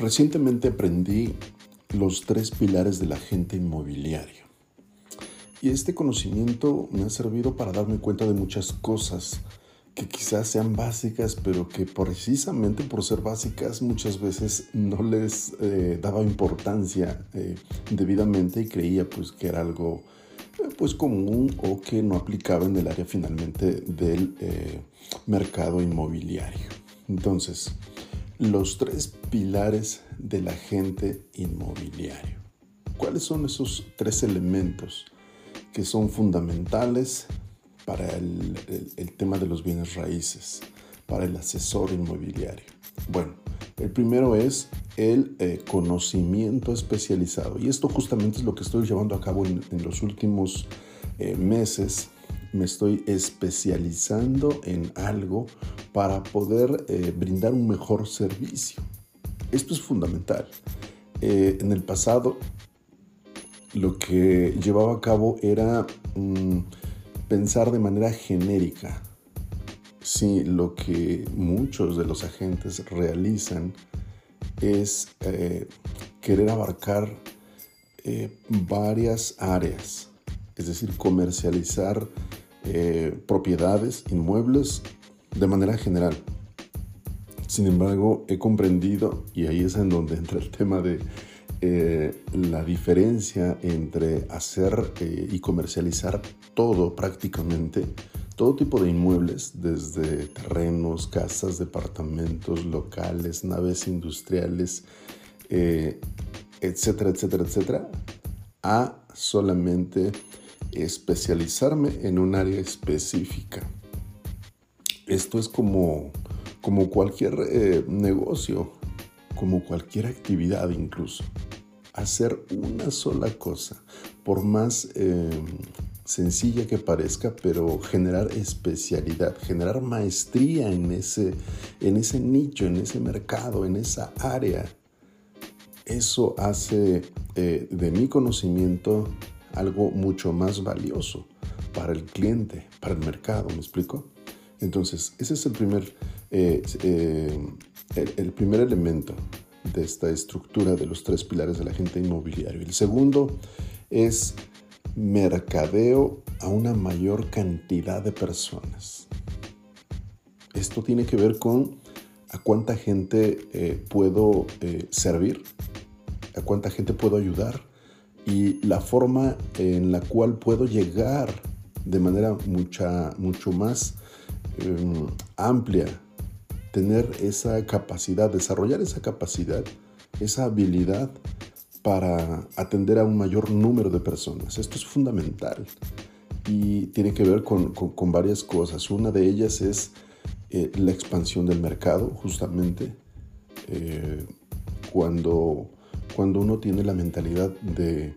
Recientemente aprendí los tres pilares del agente inmobiliario. Y este conocimiento me ha servido para darme cuenta de muchas cosas que quizás sean básicas, pero que precisamente por ser básicas muchas veces no les eh, daba importancia eh, debidamente y creía pues que era algo eh, pues común o que no aplicaba en el área finalmente del mercado inmobiliario. Entonces, los tres pilares del agente inmobiliario. ¿Cuáles son esos tres elementos que son fundamentales para el, tema de los bienes raíces, para el asesor inmobiliario? Bueno, el primero es el eh, conocimiento especializado y esto justamente es lo que estoy llevando a cabo en, los últimos eh, meses me estoy especializando en algo para poder eh, brindar un mejor servicio. Esto es fundamental. Eh, en el pasado lo que llevaba a cabo era mm, pensar de manera genérica. Sí, lo que muchos de los agentes realizan es eh, querer abarcar varias áreas, es decir, comercializar eh, propiedades, inmuebles, de manera general. Sin embargo, he comprendido, y ahí es en donde entra el tema de eh, la diferencia entre hacer eh, y comercializar todo prácticamente, todo tipo de inmuebles, desde terrenos, casas, departamentos, locales, naves industriales, etcétera, etcétera, etcétera, a solamente especializarme en un área específica. Esto es como, como cualquier eh, negocio, como cualquier actividad incluso. Hacer una sola cosa, por más em, sencilla que parezca, pero generar especialidad, generar maestría en ese, en ese nicho, en ese mercado, en esa área. Eso hace eh, de mi conocimiento algo mucho más valioso para el cliente, para el mercado, ¿me explico? Entonces, ese es el primer, eh, eh, el, primer elemento de esta estructura de los tres pilares del agente inmobiliario. El segundo es mercadeo a una mayor cantidad de personas. Esto tiene que ver con a cuánta gente eh, puedo servir, a cuánta gente puedo ayudar, y la forma en la cual puedo llegar de manera mucha, mucho más em, amplia, tener esa capacidad, desarrollar esa capacidad, esa habilidad para atender a un mayor número de personas. Esto es fundamental y tiene que ver con, varias cosas. Una de ellas es eh, la expansión del mercado, justamente. Eh, cuando cuando uno tiene la mentalidad de,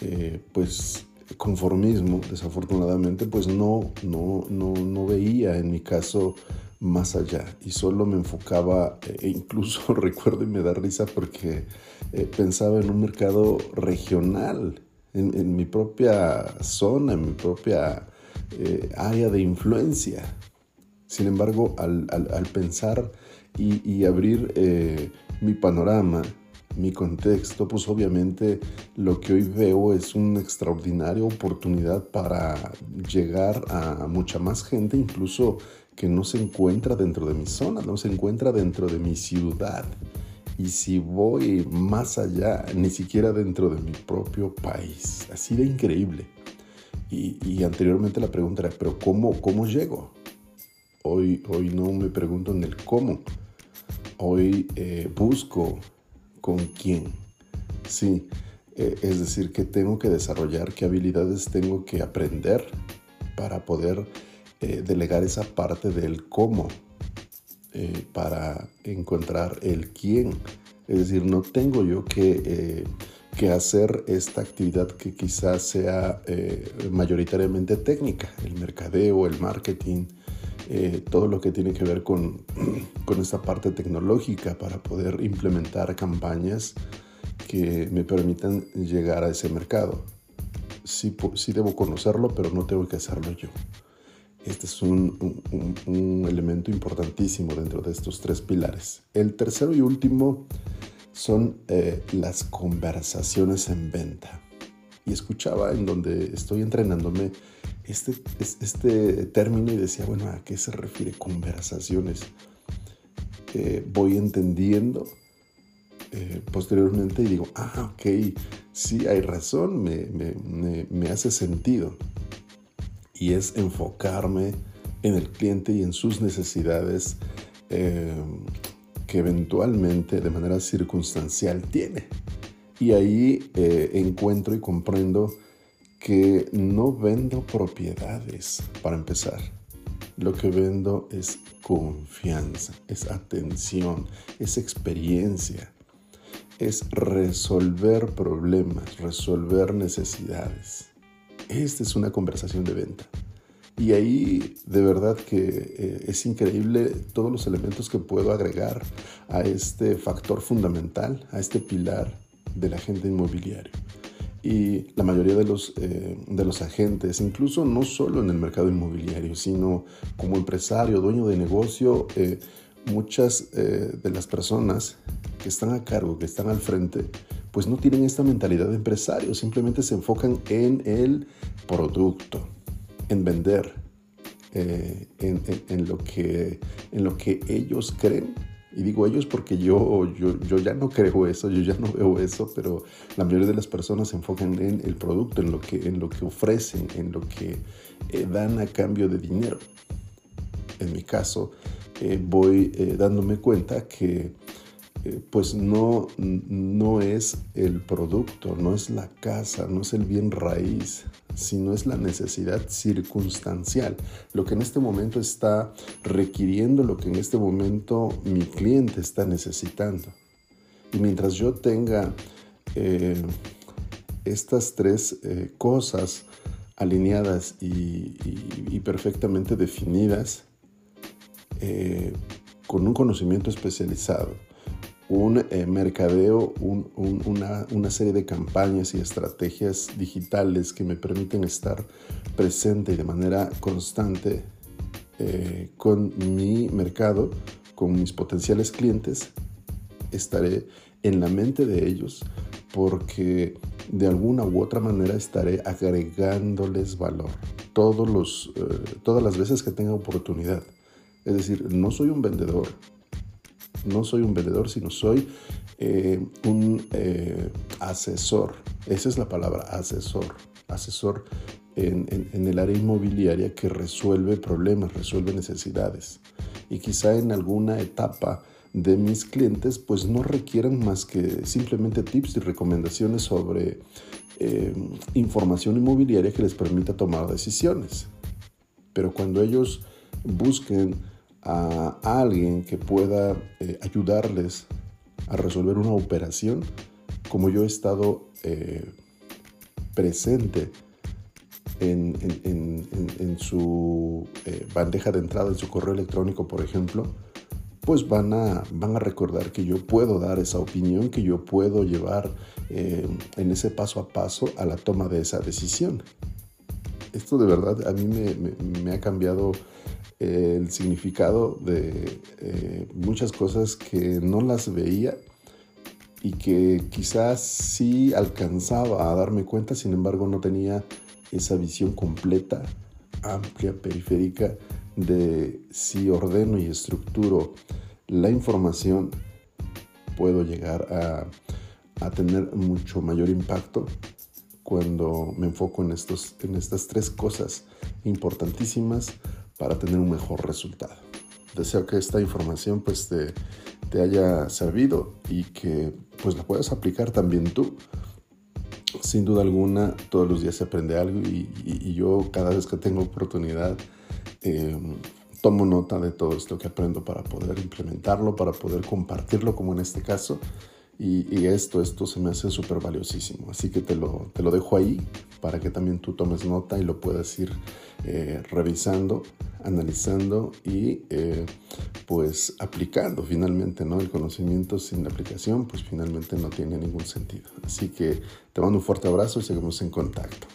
eh, pues, conformismo, desafortunadamente, pues no, no, no, no veía en mi caso más allá y solo me enfocaba e incluso recuerdo y me da risa porque eh, pensaba en un mercado regional, en, mi propia zona, en mi propia área de influencia. Sin embargo, al, pensar y abrir mi panorama, mi contexto, pues obviamente lo que hoy veo es una extraordinaria oportunidad para llegar a mucha más gente, incluso que no se encuentra dentro de mi zona, no se encuentra dentro de mi ciudad. Y si voy más allá, ni siquiera dentro de mi propio país. Así de increíble. Y, anteriormente la pregunta era, pero ¿cómo, cómo llego? Hoy, hoy no me pregunto en el cómo. Hoy eh, busco con quién. Sí, eh, es decir, que tengo que desarrollar, qué habilidades tengo que aprender para poder eh, delegar esa parte del cómo, eh, para encontrar el quién. Es decir, no tengo yo que, que hacer esta actividad que quizás sea mayoritariamente técnica, el mercadeo, el marketing, eh, todo lo que tiene que ver con, con esta parte tecnológica para poder implementar campañas que me permitan llegar a ese mercado. Sí, sí debo conocerlo, pero no tengo que hacerlo yo. Este es un, un, elemento importantísimo dentro de estos tres pilares. El tercero y último son eh, las conversaciones en venta. Y escuchaba en donde estoy entrenándome este, este término y decía, bueno, ¿a qué se refiere conversaciones? Eh, voy entendiendo eh, posteriormente y digo, ah, ok, sí hay razón, me, me, hace sentido. Y es enfocarme en el cliente y en sus necesidades eh, que eventualmente de manera circunstancial tiene. Y ahí encuentro y comprendo que no vendo propiedades para empezar. Lo que vendo es confianza, es atención, es experiencia, es resolver problemas, resolver necesidades. Esta es una conversación de venta. Y ahí de verdad que eh, es increíble todos los elementos que puedo agregar a este factor fundamental, a este pilar del agente inmobiliario y la mayoría de los, eh, de los agentes, incluso no solo en el mercado inmobiliario, sino como empresario, dueño de negocio, eh, muchas eh, de las personas que están a cargo, que están al frente, pues no tienen esta mentalidad de empresario, simplemente se enfocan en el producto, en vender, en, en, lo que, en lo que ellos creen y digo ellos porque yo, yo, yo, ya no creo eso, yo ya no veo eso, pero la mayoría de las personas se enfocan en el producto, en lo que, en lo que ofrecen, en lo que eh, dan a cambio de dinero. En mi caso, eh, voy eh, dándome cuenta que pues no, no es el producto, no es la casa, no es el bien raíz, sino es la necesidad circunstancial, lo que en este momento está requiriendo, lo que en este momento mi cliente está necesitando. Y mientras yo tenga eh, estas tres eh, cosas alineadas y, perfectamente definidas, eh, con un conocimiento especializado, un eh, mercadeo, una, serie de campañas y estrategias digitales que me permiten estar presente y de manera constante eh, con mi mercado, con mis potenciales clientes, estaré en la mente de ellos porque de alguna u otra manera estaré agregándoles valor todos los, eh, todas las veces que tenga oportunidad. Es decir, no soy un vendedor, no soy un vendedor, sino soy eh, un eh, asesor. Esa es la palabra, asesor. Asesor en, el área inmobiliaria que resuelve problemas, resuelve necesidades. Y quizá en alguna etapa de mis clientes pues no requieran más que simplemente tips y recomendaciones sobre eh, información inmobiliaria que les permita tomar decisiones. Pero cuando ellos busquen a alguien que pueda eh, ayudarles a resolver una operación, como yo he estado eh, presente en, su eh, bandeja de entrada, en su correo electrónico, por ejemplo, pues van a, van a recordar que yo puedo dar esa opinión, que yo puedo llevar en ese paso a paso a la toma de esa decisión. Esto de verdad a mí me ha cambiado el significado de eh, muchas cosas que no las veía y que quizás sí alcanzaba a darme cuenta, sin embargo no tenía esa visión completa, amplia, periférica de si ordeno y estructuro la información, puedo llegar a, a tener mucho mayor impacto cuando me enfoco en, estos, en estas tres cosas importantísimas para tener un mejor resultado. Deseo que esta información pues te, haya servido y que pues la puedas aplicar también tú. Sin duda alguna, todos los días se aprende algo y, yo cada vez que tengo oportunidad em, tomo nota de todo esto que aprendo para poder implementarlo, para poder compartirlo como en este caso y, esto, esto se me hace súper valiosísimo. Así que te lo, te lo dejo ahí para que también tú tomes nota y lo puedas ir eh, revisando, analizando y eh, pues aplicando finalmente, ¿no? El conocimiento sin aplicación pues finalmente no tiene ningún sentido. Así que te mando un fuerte abrazo y seguimos en contacto.